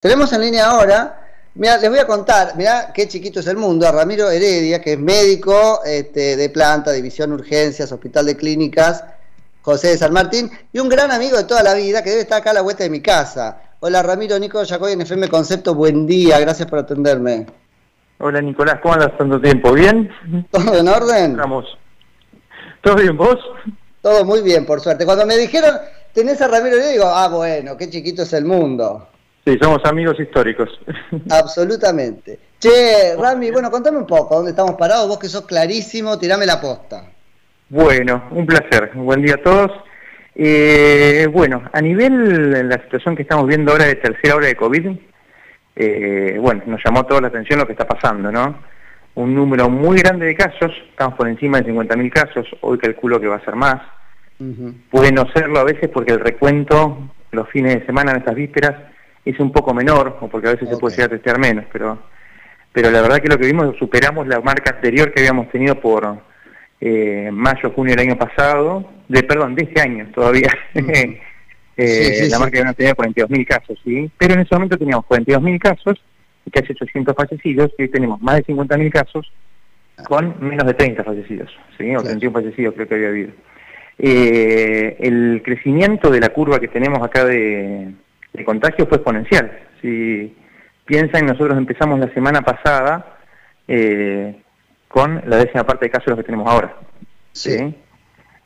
Tenemos en línea ahora, mira, les voy a contar, mira qué chiquito es el mundo, a Ramiro Heredia, que es médico este, de planta, división urgencias, hospital de clínicas, José de San Martín, y un gran amigo de toda la vida que debe estar acá a la vuelta de mi casa. Hola Ramiro, Nico Yacoy en FM Concepto, buen día, gracias por atenderme. Hola Nicolás, ¿cómo andas tanto tiempo? ¿Bien? ¿Todo en orden? Vamos. ¿Todo bien vos? Todo muy bien, por suerte. Cuando me dijeron, tenés a Ramiro Heredia, digo, ah, bueno, qué chiquito es el mundo. Sí, somos amigos históricos. Absolutamente. Che, Rami, bueno, contame un poco, ¿dónde estamos parados? Vos que sos clarísimo, tirame la posta. Bueno, un placer. Buen día a todos. Eh, bueno, a nivel de la situación que estamos viendo ahora de tercera hora de COVID, eh, bueno, nos llamó toda la atención lo que está pasando, ¿no? Un número muy grande de casos, estamos por encima de 50.000 casos, hoy calculo que va a ser más. Puede no serlo a veces porque el recuento, los fines de semana, en estas vísperas, es un poco menor, o porque a veces se puede llegar a testear menos, pero, pero la verdad que lo que vimos, superamos la marca anterior que habíamos tenido por eh, mayo, junio del año pasado, de perdón, de este año todavía. eh, la marca que habíamos tenido 42.000 casos, ¿sí? Pero en ese momento teníamos 42.000 casos y casi 800 fallecidos, y hoy tenemos más de 50.000 casos con menos de 30 fallecidos, ¿sí? O 31 fallecidos creo que había habido. Eh, el crecimiento de la curva que tenemos acá de, el contagio fue exponencial. Si piensan, nosotros empezamos la semana pasada eh, con la décima parte de casos de los que tenemos ahora. Sí.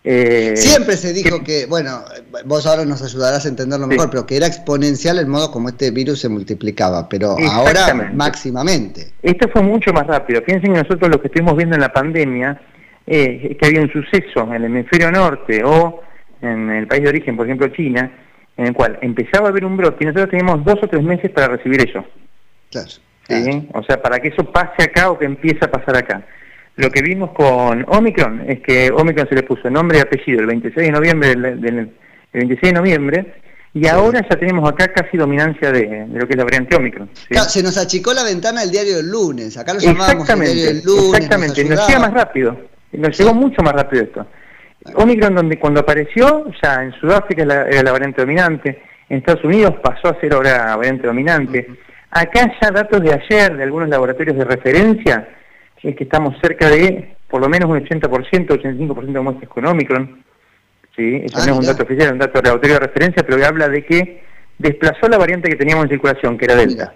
Eh, Siempre se dijo que, bueno, vos ahora nos ayudarás a entenderlo mejor, pero que era exponencial el modo como este virus se multiplicaba, pero ahora máximamente. Esto fue mucho más rápido. Piensen que nosotros lo que estuvimos viendo en la pandemia eh, es que había un suceso en el hemisferio norte o en el país de origen, por ejemplo China, en el cual empezaba a haber un brote y nosotros teníamos dos o tres meses para recibir eso. Claro, O sea, para que eso pase acá o que empiece a pasar acá. Lo que vimos con Omicron es que Omicron se le puso nombre y apellido el 26 de noviembre del, 26 de noviembre y ahora ya tenemos acá casi dominancia de, lo que es la variante Omicron. se nos achicó la ventana el diario del lunes, acá lo llamábamos el diario del lunes. Exactamente, nos, llega más rápido, nos llegó mucho más rápido esto. Omicron, donde cuando apareció, ya en Sudáfrica era la variante dominante, en Estados Unidos pasó a ser ahora variante dominante. Acá ya datos de ayer de algunos laboratorios de referencia, es que estamos cerca de por lo menos un 80%, 85% de muestras con Omicron. ¿sí? Eso no es un dato oficial, es un dato de laboratorio de referencia, pero que habla de que desplazó la variante que teníamos en circulación, que era Delta.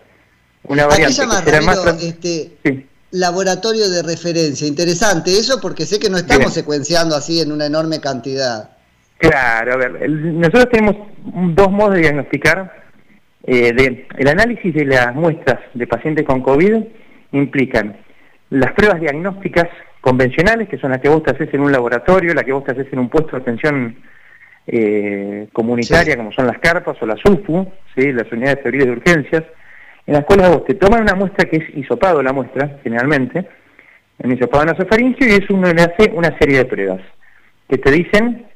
Una variante que era más... Este, laboratorio de referencia. Interesante eso porque sé que no estamos secuenciando así en una enorme cantidad. Claro, a ver, nosotros tenemos dos modos de diagnosticar. Eh, de, el análisis de las muestras de pacientes con COVID implican las pruebas diagnósticas convencionales, que son las que vos te haces en un laboratorio, las que vos te haces en un puesto de atención eh, comunitaria, como son las carpas o las UFU, ¿sí? las unidades de teoría de urgencias, en las cuales vos te toman una muestra que es hisopado la muestra, generalmente, en hisopado nasofaringeo, y es uno le hace una serie de pruebas que te dicen,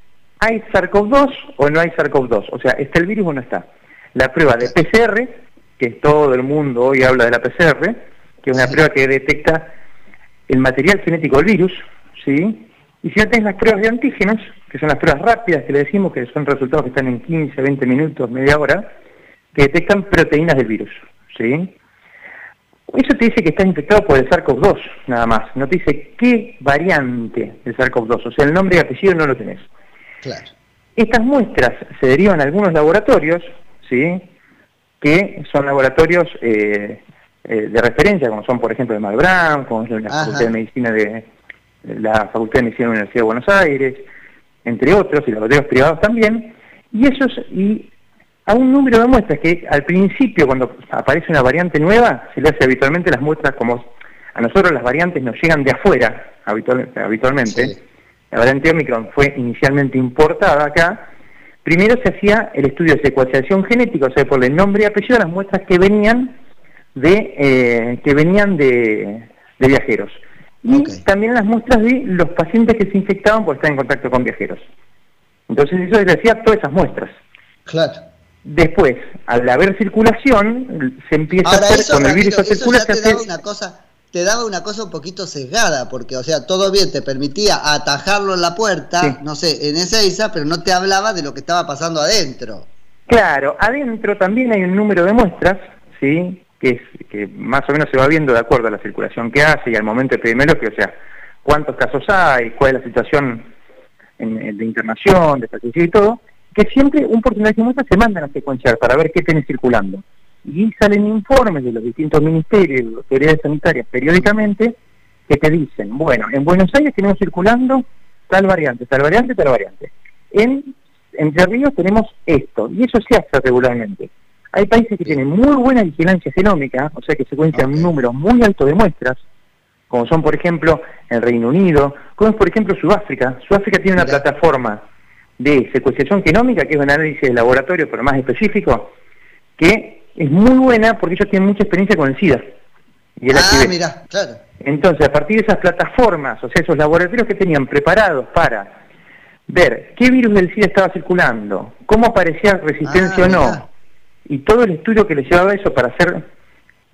¿hay SARS-CoV-2 o no hay SARS-CoV-2? O sea, ¿está el virus o no está? La prueba de PCR, que todo el mundo hoy habla de la PCR, que es una prueba que detecta el material genético del virus, ¿sí? Y si no tenés las pruebas de antígenos, que son las pruebas rápidas que le decimos, que son resultados que están en 15, 20 minutos, media hora, que detectan proteínas del virus. ¿Sí? Eso te dice que estás infectado por el SARS-CoV-2, nada más. No te dice qué variante del SARS-CoV-2, o sea, el nombre y apellido no lo tenés. Claro. Estas muestras se derivan a algunos laboratorios, ¿sí? Que son laboratorios eh, eh, de referencia, como son, por ejemplo, de Malbrán, como la Facultad de Medicina de, la Facultad de Medicina de la Universidad de Buenos Aires, entre otros, y laboratorios privados también. Y esos, y a un número de muestras que al principio cuando aparece una variante nueva se le hace habitualmente las muestras como a nosotros las variantes nos llegan de afuera habitualmente. La variante Omicron fue inicialmente importada acá. Primero se hacía el estudio de secuenciación genética, o sea, por el nombre y apellido de las muestras que venían de eh, que venían de, viajeros. Y también las muestras de los pacientes que se infectaban por estar en contacto con viajeros. Entonces eso se hacía todas esas muestras. Claro. Después, al haber circulación, se empieza a hacer con el virus a circular. Te, daba una cosa, te daba una cosa un poquito sesgada, porque, o sea, todo bien, te permitía atajarlo en la puerta, no sé, en Ezeiza, pero no te hablaba de lo que estaba pasando adentro. Claro, adentro también hay un número de muestras, ¿sí? que, es, que más o menos se va viendo de acuerdo a la circulación que hace y al momento epidemiológico, o sea, cuántos casos hay, cuál es la situación de internación, de fallecidos y todo, que siempre un porcentaje de muestras se mandan a secuenciar para ver qué tiene circulando. Y salen informes de los distintos ministerios y autoridades sanitarias periódicamente que te dicen, bueno, en Buenos Aires tenemos circulando tal variante, tal variante, tal variante. En Entre Ríos tenemos esto, y eso se hace regularmente. Hay países que tienen muy buena vigilancia genómica, o sea que secuencian un número muy alto de muestras, como son por ejemplo el Reino Unido, como es por ejemplo Sudáfrica. Sudáfrica tiene una plataforma de secuenciación genómica, que es un análisis de laboratorio, pero más específico, que es muy buena porque ellos tienen mucha experiencia con el SIDA. Y el ah, mira, claro. Entonces, a partir de esas plataformas, o sea, esos laboratorios que tenían preparados para ver qué virus del SIDA estaba circulando, cómo aparecía resistencia ah, o no, y todo el estudio que le llevaba eso para hacer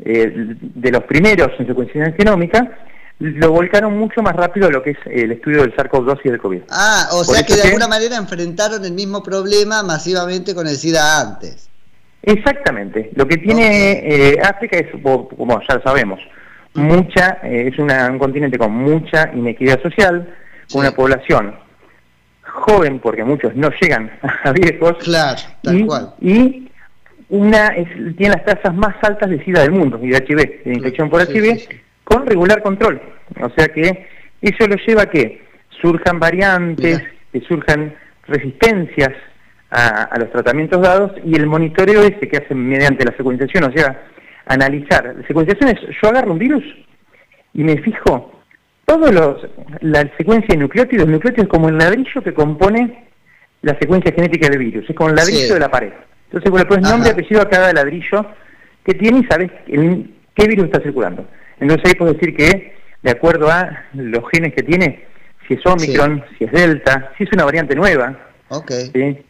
eh, de los primeros en secuenciación genómica, lo volcaron mucho más rápido a lo que es el estudio del SARS-CoV-2 y del COVID. Ah, o sea que de alguna manera enfrentaron el mismo problema masivamente con el SIDA antes. Exactamente. Lo que tiene eh, África es, como ya lo sabemos, mucha, eh, es un continente con mucha inequidad social, una población joven, porque muchos no llegan a viejos. Claro, tal cual. Y una tiene las tasas más altas de SIDA del mundo y de HIV, de infección por HIV, con regular control. O sea que eso lo lleva a que surjan variantes, que surjan resistencias a, los tratamientos dados y el monitoreo ese que hacen mediante la secuenciación, o sea, analizar. La secuenciación es, yo agarro un virus y me fijo todos los, la secuencia de nucleótidos, el nucleótido es como el ladrillo que compone la secuencia genética del virus, es como el ladrillo de la pared. Entonces le pones nombre y apellido a cada ladrillo que tiene y sabes qué virus está circulando. Entonces ahí puedes decir que, de acuerdo a los genes que tiene, si es Omicron, si es Delta, si es una variante nueva. Okay.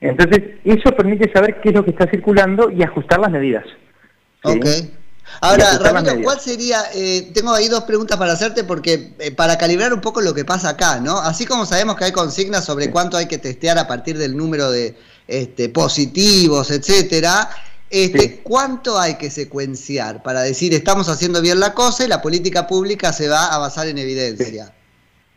Entonces, eso permite saber qué es lo que está circulando y ajustar las medidas. Ok. Ahora, Ramiro, ¿cuál sería? Eh, tengo ahí dos preguntas para hacerte porque eh, para calibrar un poco lo que pasa acá, ¿no? Así como sabemos que hay consignas sobre cuánto hay que testear a partir del número de, este, positivos, etcétera. Este, ¿Cuánto hay que secuenciar para decir estamos haciendo bien la cosa y la política pública se va a basar en evidencia?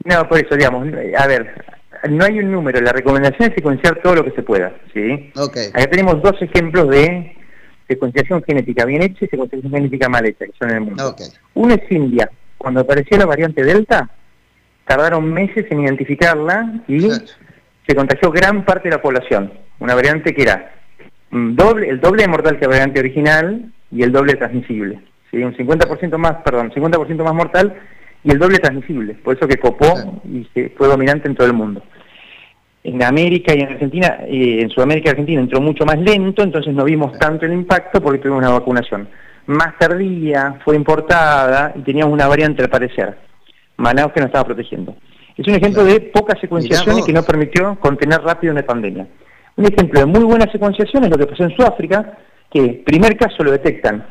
No, por eso, digamos, a ver, no hay un número, la recomendación es secuenciar todo lo que se pueda, ¿sí? Okay. Acá tenemos dos ejemplos de secuenciación genética bien hecha y secuenciación genética mal hecha, que son en el mundo. Uno es India, cuando apareció la variante Delta, tardaron meses en identificarla y se contagió gran parte de la población una variante que era doble, el doble de mortal que la variante original y el doble transmisible. ¿sí? Un 50% más, perdón, 50% más mortal y el doble transmisible. Por eso que copó y se fue dominante en todo el mundo. En América y en Argentina, eh, en Sudamérica y Argentina entró mucho más lento, entonces no vimos tanto el impacto porque tuvimos una vacunación más tardía, fue importada y teníamos una variante al parecer. Manaus que nos estaba protegiendo. Es un ejemplo de poca secuenciación y que no permitió contener rápido una pandemia. Un ejemplo de muy buena secuenciación es lo que pasó en Sudáfrica, que primer caso lo detectan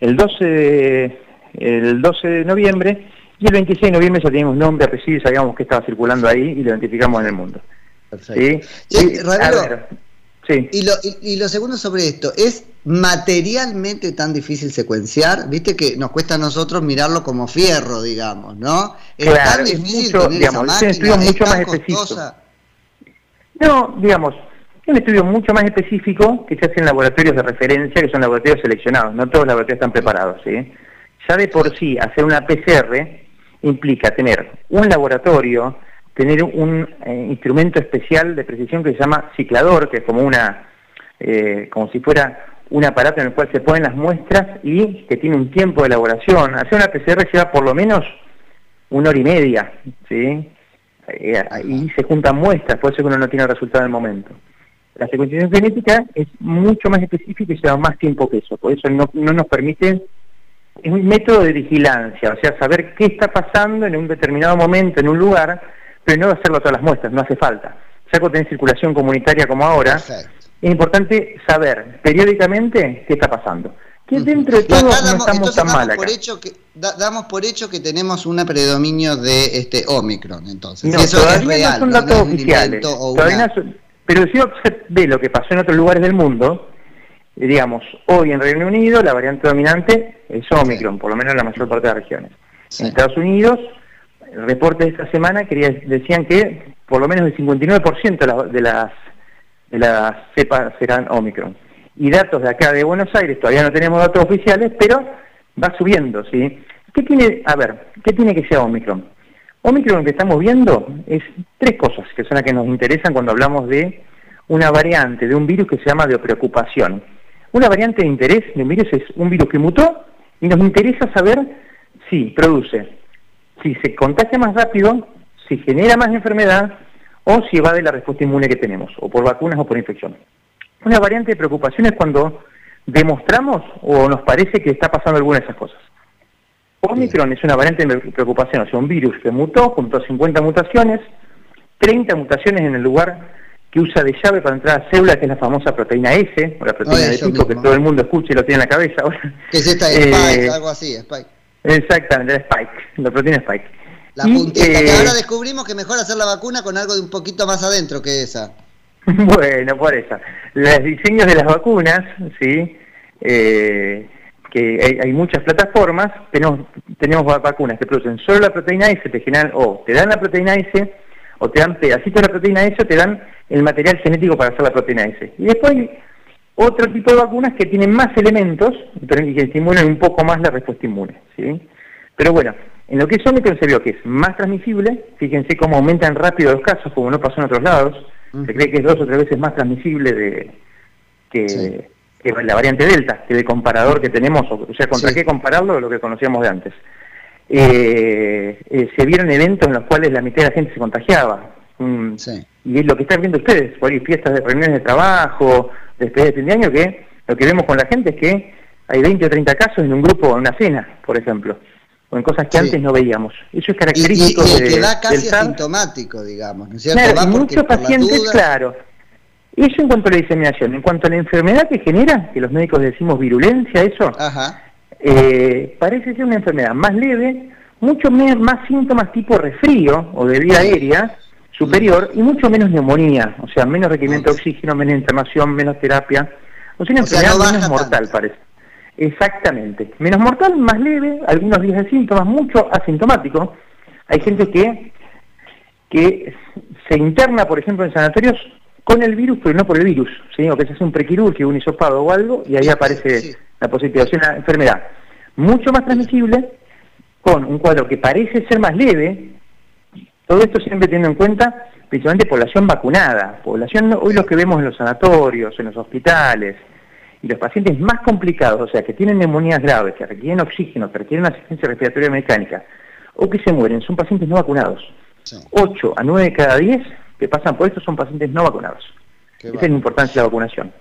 el 12 de, el 12 de noviembre y el 26 de noviembre ya teníamos nombre, apellido y sabíamos que estaba circulando ahí y lo identificamos en el mundo. Perfecto. ¿Sí? Sí, Y, lo, y, lo segundo sobre esto, ¿es materialmente tan difícil secuenciar? Viste que nos cuesta a nosotros mirarlo como fierro, digamos, ¿no? Es tan difícil es mucho, digamos, es mucho más específico. No, digamos, un estudio mucho más específico que se hace en laboratorios de referencia, que son laboratorios seleccionados, no todos los laboratorios están preparados. Ya de por sí, hacer una PCR implica tener un laboratorio, tener un eh, instrumento especial de precisión que se llama ciclador, que es como una, eh, como si fuera un aparato en el cual se ponen las muestras y que tiene un tiempo de elaboración. Hacer una PCR lleva por lo menos una hora y media, ¿sí? Eh, y se juntan muestras, por eso que uno no tiene resultado en el momento. La secuenciación genética es mucho más específica y lleva más tiempo que eso, por eso no, nos permite, es un método de vigilancia, o sea, saber qué está pasando en un determinado momento, en un lugar, pero no hacerlo a todas las muestras, no hace falta. Ya cuando tenés circulación comunitaria como ahora, es importante saber periódicamente qué está pasando. Que dentro de todo no estamos tan mal Por hecho que, damos por hecho que tenemos un predominio de este Omicron, entonces. eso es real, no son datos oficiales. Pero si uno ve lo que pasó en otros lugares del mundo, digamos, hoy en Reino Unido la variante dominante es Omicron, por lo menos en la mayor parte de las regiones. En Estados Unidos, el reporte de esta semana quería, decían que por lo menos el 59% de, la, de las de las cepas serán Omicron. Y datos de acá de Buenos Aires, todavía no tenemos datos oficiales, pero va subiendo, ¿sí? ¿Qué tiene, a ver, qué tiene que ser Omicron? Omicron que estamos viendo es tres cosas que son las que nos interesan cuando hablamos de una variante de un virus que se llama de preocupación. Una variante de interés de un virus es un virus que mutó y nos interesa saber si produce, si se contagia más rápido, si genera más enfermedad o si evade la respuesta inmune que tenemos, o por vacunas o por infección. Una variante de preocupación es cuando demostramos o nos parece que está pasando alguna de esas cosas. Omicron es una variante de preocupación, o sea, un virus que mutó junto a 50 mutaciones, 30 mutaciones en el lugar que usa de llave para entrar a célula, que es la famosa proteína S, o la proteína de pico, que todo el mundo escucha y lo tiene en la cabeza. Que es esta Spike, eh, algo así, Spike. Exactamente, la Spike, la proteína Spike. La puntita, que eh, ahora descubrimos que mejor hacer la vacuna con algo de un poquito más adentro que esa. bueno, por eso. Los diseños de las vacunas, ¿sí? Eh, que hay, muchas plataformas, tenemos, tenemos vacunas que producen solo la proteína S, te generan, o te dan la proteína S, o te dan pedacitos de la proteína S, o te dan el material genético para hacer la proteína S. Y después hay otro tipo de vacunas que tienen más elementos, pero que estimulan un poco más la respuesta inmune, ¿sí? Pero bueno, en lo que es Omicron se vio que es más transmisible, fíjense cómo aumentan rápido los casos, como no pasó en otros lados, se cree que es dos o tres veces más transmisible de, que, la variante Delta, que el comparador que tenemos, o sea, ¿contra qué compararlo? Lo que conocíamos de antes. Eh, eh, se vieron eventos en los cuales la mitad de la gente se contagiaba. Mm, y es lo que están viendo ustedes, por ahí fiestas de reuniones de trabajo, después de fin de año, que lo que vemos con la gente es que hay 20 o 30 casos en un grupo, en una cena, por ejemplo, o en cosas que antes no veíamos. Eso es característico y, y, que da casi asintomático, digamos, ¿no es cierto? Claro, muchos pacientes, claro. Eso en cuanto a la diseminación. En cuanto a la enfermedad que genera, que los médicos decimos virulencia, eso, eh, parece ser una enfermedad más leve, mucho más síntomas tipo resfrío o de vía aérea superior y mucho menos neumonía, o sea, menos requerimiento de oxígeno, menos inflamación, menos terapia. O sea, una enfermedad menos mortal, parece. Exactamente. Menos mortal, más leve, algunos días de síntomas, mucho asintomático. Hay gente que, que se interna, por ejemplo, en sanatorios con el virus, pero no por el virus, sino que se hace un prequirúrgico, un hisopado o algo, y ahí aparece la posibilidad, de una enfermedad. Mucho más transmisible, con un cuadro que parece ser más leve, todo esto siempre teniendo en cuenta principalmente población vacunada, población, hoy lo que vemos en los sanatorios, en los hospitales, y los pacientes más complicados, o sea, que tienen neumonías graves, que requieren oxígeno, que requieren asistencia respiratoria mecánica, o que se mueren, son pacientes no vacunados. 8 a 9 de cada 10 que pasan por esto son pacientes no vacunados. Esa es la importancia de la vacunación.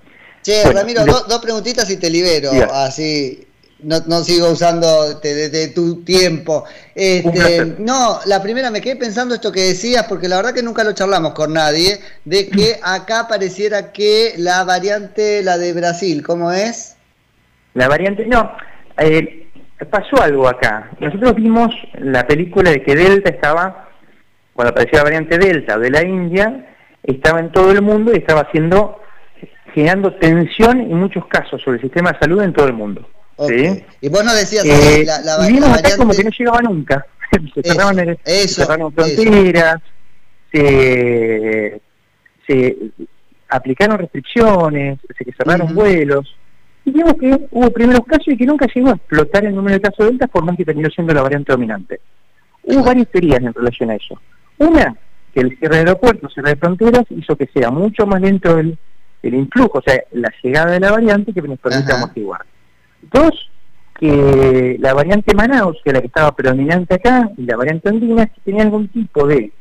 Che, Ramiro, dos preguntitas y te libero, así no, no, sigo usando desde tu tiempo. Este, no, la primera me quedé pensando esto que decías, porque la verdad que nunca lo charlamos con nadie, de que acá pareciera que la variante, la de Brasil, ¿cómo es? La variante, no, eh, pasó algo acá. Nosotros vimos la película de que Delta estaba cuando apareció la variante Delta de la India, estaba en todo el mundo y estaba haciendo, generando tensión en muchos casos sobre el sistema de salud en todo el mundo. Y vos no decías eh, la, la, vimos acá como que no llegaba nunca. se cerraron, cerraron fronteras, se, se, aplicaron restricciones, se cerraron vuelos. Y vimos que hubo primeros casos y que nunca llegó a explotar el número de casos de Delta por más que terminó siendo la variante dominante. Hubo varias teorías en relación a eso. Una, que el cierre de aeropuertos, cierre de fronteras, hizo que sea mucho más lento el, el influjo, o sea, la llegada de la variante que nos permite amortiguar. Dos, que la variante Manaus, que es la que estaba predominante acá, y la variante andina, tenía algún tipo de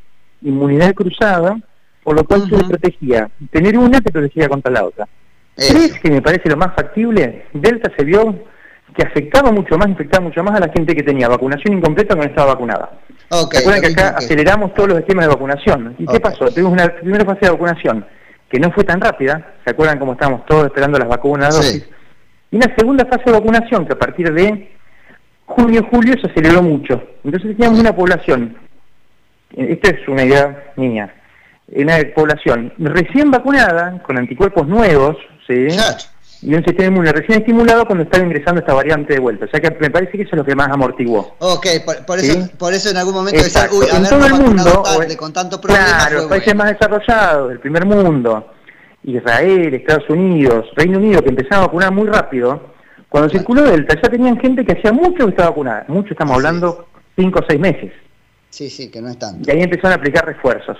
inmunidad cruzada, por lo cual se protegía. Tener una te protegía contra la otra. Tres, que me parece lo más factible, Delta se vio que afectaba mucho más, infectaba mucho más a la gente que tenía vacunación incompleta que no estaba vacunada. Okay, ¿Se que acá aceleramos todos los esquemas de vacunación? ¿Y qué pasó? Tuvimos una primera fase de vacunación que no fue tan rápida, ¿se acuerdan cómo estábamos todos esperando las vacunas dosis? Y una segunda fase de vacunación que a partir de junio, julio se aceleró mucho. Entonces teníamos una población, esta es una idea mía, una población recién vacunada, con anticuerpos nuevos, ¿sí? Y un sistema inmune recién estimulado cuando estaba ingresando esta variante de vuelta. O sea que me parece que eso es lo que más amortiguó. Ok, por, eso, por eso en algún momento decía, uy, en todo el mundo, con tanto problema. Claro, países más desarrollados, el primer mundo, Israel, Estados Unidos, Reino Unido, que empezaron a vacunar muy rápido, cuando circuló Delta ya tenían gente que hacía mucho que estaba vacunada, mucho estamos hablando, cinco o seis meses. Sí, sí, que no es tanto. Y ahí empezaron a aplicar refuerzos.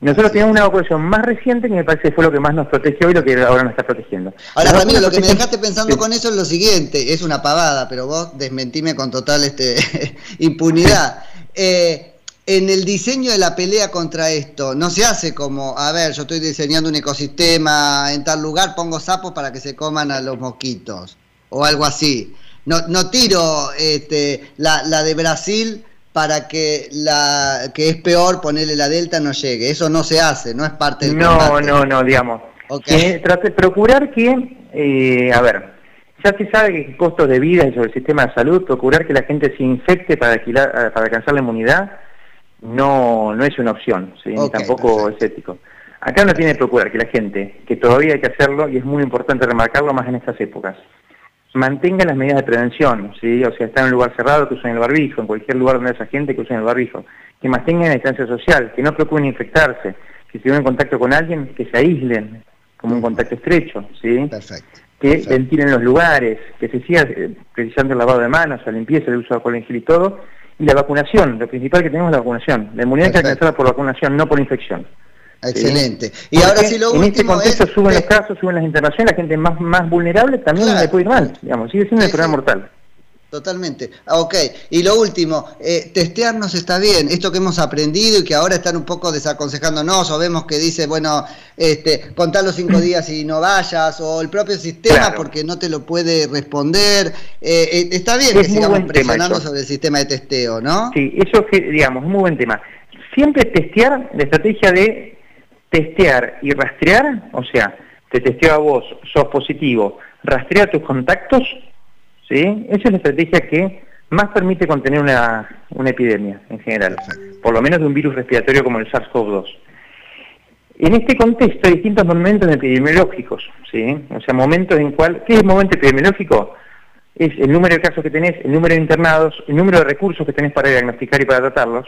Nosotros teníamos una vacunación más reciente que me parece que fue lo que más nos protegió y lo que ahora nos está protegiendo. Ahora, Ramiro, lo que me dejaste pensando con eso es lo siguiente, es una pavada, pero vos desmentime con total este impunidad. Eh, en el diseño de la pelea contra esto, no se hace como, a ver, yo estoy diseñando un ecosistema en tal lugar, pongo sapos para que se coman a los mosquitos, o algo así. No, no tiro este, la, la de Brasil para que la que es peor ponerle la delta no llegue. Eso no se hace, no es parte del No, no, no, digamos. Okay. trate, procurar que, eh, a ver, ya se sabe que costos de vida y sobre el sistema de salud, procurar que la gente se infecte para, para alcanzar la inmunidad no, no es una opción, ¿sí? tampoco es ético. Acá no tiene que procurar que la gente, que todavía hay que hacerlo, y es muy importante remarcarlo más en estas épocas, mantengan las medidas de prevención, ¿sí? o sea, estar en un lugar cerrado que usen el barbijo, en cualquier lugar donde haya gente que usen el barbijo, que mantengan la distancia social, que no preocupen infectarse, que si en contacto con alguien, que se aíslen como un contacto estrecho, ¿sí? Perfecto. Que ventilen los lugares, que se siga eh, precisando el lavado de manos, la limpieza, el uso de alcohol en gel y todo, y la vacunación, lo principal que tenemos es la vacunación. La inmunidad Perfecto. que alcanzada por vacunación, no por infección. Excelente. Y ahora sí lo en este contexto suben los casos, suben las internaciones, la gente más, más vulnerable también le puede ir mal, digamos, sigue siendo el problema mortal. Totalmente. Ah, ok. Y lo último, eh, testearnos está bien. Esto que hemos aprendido y que ahora están un poco desaconsejándonos, o vemos que dice, bueno, este, contar los cinco días y no vayas, o el propio sistema porque no te lo puede responder. Eh, eh, está bien que sigamos presionando sobre el sistema de testeo, ¿no? Sí, eso es, digamos, es muy buen tema. Siempre testear la estrategia de testear y rastrear, o sea, te testeo a vos, sos positivo, rastrea tus contactos, ¿sí? Esa es la estrategia que más permite contener una, epidemia en general, por lo menos de un virus respiratorio como el SARS-CoV-2. En este contexto hay distintos momentos epidemiológicos, ¿sí? O sea, momentos en cual, ¿qué es el momento epidemiológico? Es el número de casos que tenés, el número de internados, el número de recursos que tenés para diagnosticar y para tratarlos,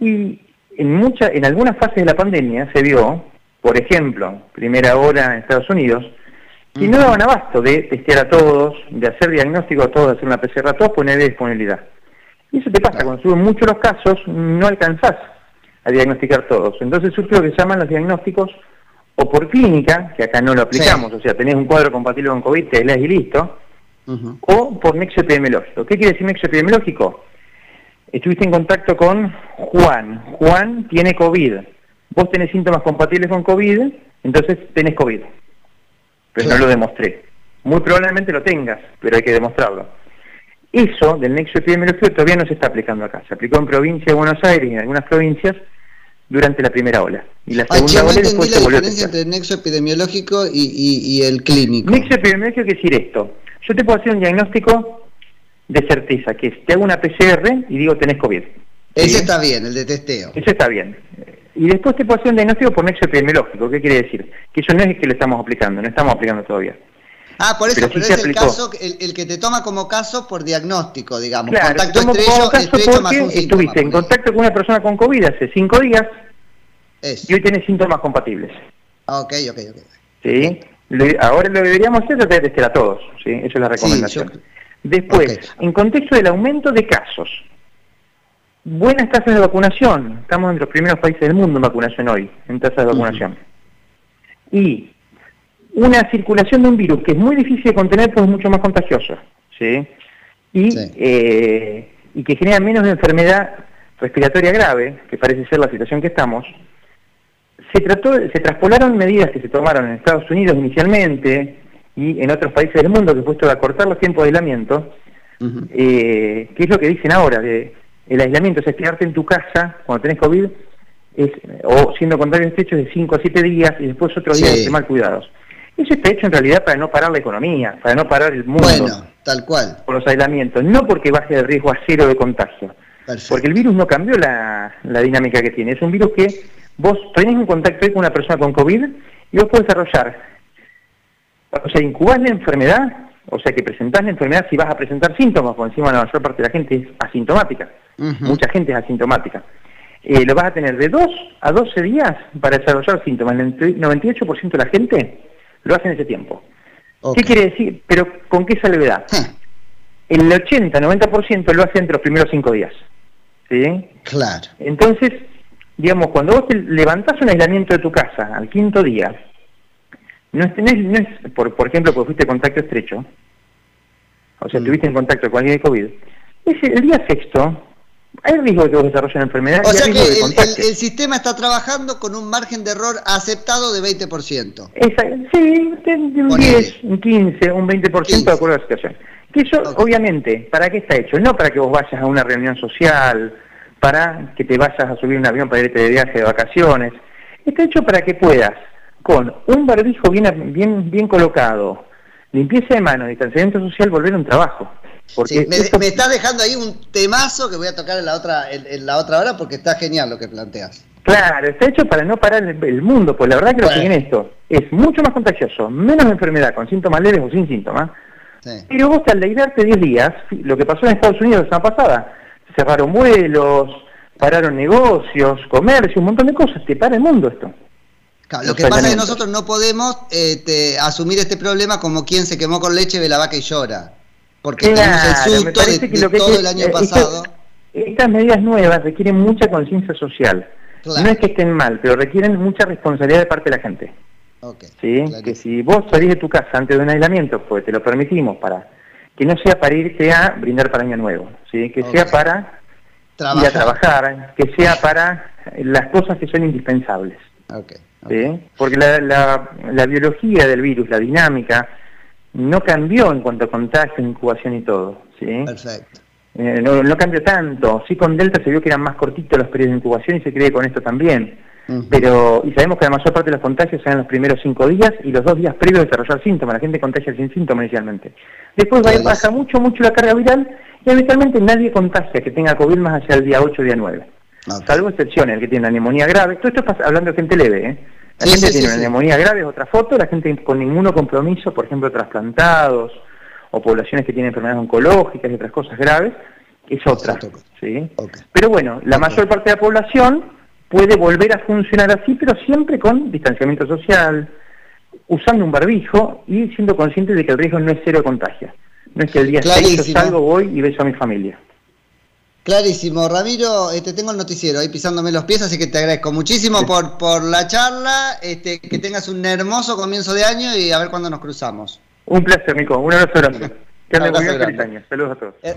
y en, mucha, en algunas fases de la pandemia se vio, por ejemplo, primera hora en Estados Unidos, que no daban abasto de testear a todos, de hacer diagnóstico a todos, de hacer una PCR a todos, poner disponibilidad. Y eso te pasa, cuando suben mucho los casos, no alcanzás a diagnosticar todos. Entonces surge lo que se llaman los diagnósticos o por clínica, que acá no lo aplicamos, o sea, tenés un cuadro compatible con COVID, te y listo, o por nexo epidemiológico. ¿Qué quiere decir nexo epidemiológico? Estuviste en contacto con Juan. Juan tiene COVID. Vos tenés síntomas compatibles con COVID, entonces tenés COVID. Pero no lo demostré. Muy probablemente lo tengas, pero hay que demostrarlo. Eso del nexo epidemiológico todavía no se está aplicando acá. Se aplicó en provincia de Buenos Aires y en algunas provincias durante la primera ola. Y la segunda ola después la diferencia entre el nexo epidemiológico y, y el clínico. Nexo epidemiológico quiere decir esto. Yo te puedo hacer un diagnóstico de certeza, que es, te hago una PCR y digo tenés COVID. Ese está bien, el de testeo. Ese está bien. Y después te puedo hacer un diagnóstico por nexo epidemiológico. ¿Qué quiere decir? Que eso no es que lo estamos aplicando, no estamos aplicando todavía. Ah, por eso, pero, es el caso, el, que te toma como caso por diagnóstico, digamos. contacto estrecho, estrecho más un Estuviste en contacto con una persona con COVID hace cinco días y hoy tenés síntomas compatibles. Ah, ok, ok, ok. ¿Sí? ahora lo que deberíamos hacer es testear a todos, ¿sí? Esa es la recomendación. Después, en contexto del aumento de casos, buenas tasas de vacunación. Estamos entre los primeros países del mundo en vacunación hoy, en tasas de vacunación. Y una circulación de un virus que es muy difícil de contener porque es mucho más contagioso. ¿sí? Y, eh, y que genera menos enfermedad respiratoria grave, que parece ser la situación que estamos, se, trató, se traspolaron medidas que se tomaron en Estados Unidos inicialmente, y en otros países del mundo que puesto a acortar los tiempos de aislamiento, eh, que es lo que dicen ahora, de el aislamiento, o sea, quedarte en tu casa cuando tenés COVID, es, o siendo contrario estrecho de 5 a 7 días y después otros días de mal cuidados. Eso está hecho en realidad para no parar la economía, para no parar el mundo. Bueno, tal cual. Por los aislamientos, no porque baje el riesgo a cero de contagio. Porque el virus no cambió la, la, dinámica que tiene. Es un virus que vos tenés un contacto con una persona con COVID y vos podés desarrollar o sea, incubás la enfermedad, o sea, que presentás la enfermedad si vas a presentar síntomas, por encima la mayor parte de la gente es asintomática, mucha gente es asintomática. Eh, lo vas a tener de 2 a 12 días para desarrollar síntomas. El 98% de la gente lo hace en ese tiempo. ¿Qué quiere decir? Pero ¿con qué salvedad? El 80-90% lo hace entre los primeros 5 días. ¿Sí? Claro. Entonces, digamos, cuando vos te levantás un aislamiento de tu casa al quinto día, no es, no es, por, por ejemplo, porque fuiste contacto estrecho, o sea, mm. tuviste en contacto con alguien de COVID, es el día sexto, hay riesgo de que vos desarrolles una enfermedad. O sea que el, sistema está trabajando con un margen de error aceptado de 20%. sí, un 10, un 15, un 20% de acuerdo a la situación. Que eso, obviamente, ¿para qué está hecho? No para que vos vayas a una reunión social, para que te vayas a subir un avión para irte de viaje de vacaciones. Está hecho para que puedas, con un barbijo bien, bien, bien colocado, limpieza de manos, distanciamiento social, volver a un trabajo. Porque me, está dejando ahí un temazo que voy a tocar en la otra en, la otra hora porque está genial lo que planteas. Claro, está hecho para no parar el, mundo, pues la verdad que lo que viene esto es mucho más contagioso, menos enfermedad con síntomas leves o sin síntomas. Pero vos al leidarte 10 días, lo que pasó en Estados Unidos la semana pasada, cerraron vuelos, pararon negocios, comercio, un montón de cosas, te para el mundo esto. Lo que pasa es que nosotros no podemos este, asumir este problema como quien se quemó con leche, ve la vaca y llora. Porque tenemos el susto de, todo el año eh, pasado. estas medidas nuevas requieren mucha conciencia social. No es que estén mal, pero requieren mucha responsabilidad de parte de la gente. ¿Sí? Que si vos salís de tu casa antes de un aislamiento, pues te lo permitimos para que no sea para irte a brindar para Año Nuevo, ¿sí? que sea para trabajar. ir a trabajar, que sea para las cosas que son indispensables. Porque la, la, la biología del virus, la dinámica, no cambió en cuanto a contagio, incubación y todo. ¿sí? Perfecto. Eh, no, no, cambió tanto. Sí, con Delta se vio que eran más cortitos los periodos de incubación y se cree con esto también. Pero, y sabemos que la mayor parte de los contagios se dan los primeros cinco días y los dos días previos de desarrollar síntomas. La gente contagia sin síntomas inicialmente. Después va, baja mucho, mucho la carga viral y habitualmente nadie contagia que tenga COVID más hacia el día 8 o día 9. Salvo excepciones, el que tiene una neumonía grave. Todo esto está hablando de gente leve, ¿eh? La gente tiene una neumonía grave, es otra foto, la gente con ninguno compromiso, por ejemplo, trasplantados o poblaciones que tienen enfermedades oncológicas y otras cosas graves, es otra. ¿sí? Pero bueno, la mayor parte de la población puede volver a funcionar así, pero siempre con distanciamiento social, usando un barbijo y siendo consciente de que el riesgo no es cero de contagio. No es que el día 6 yo salgo, voy y beso a mi familia. Clarísimo, Ramiro, este, tengo el noticiero ahí pisándome los pies, así que te agradezco muchísimo por, por la charla, este, que tengas un hermoso comienzo de año y a ver cuándo nos cruzamos. Un placer, Nico, un abrazo grande. Que muy bien, feliz año. Saludos a todos. Eh,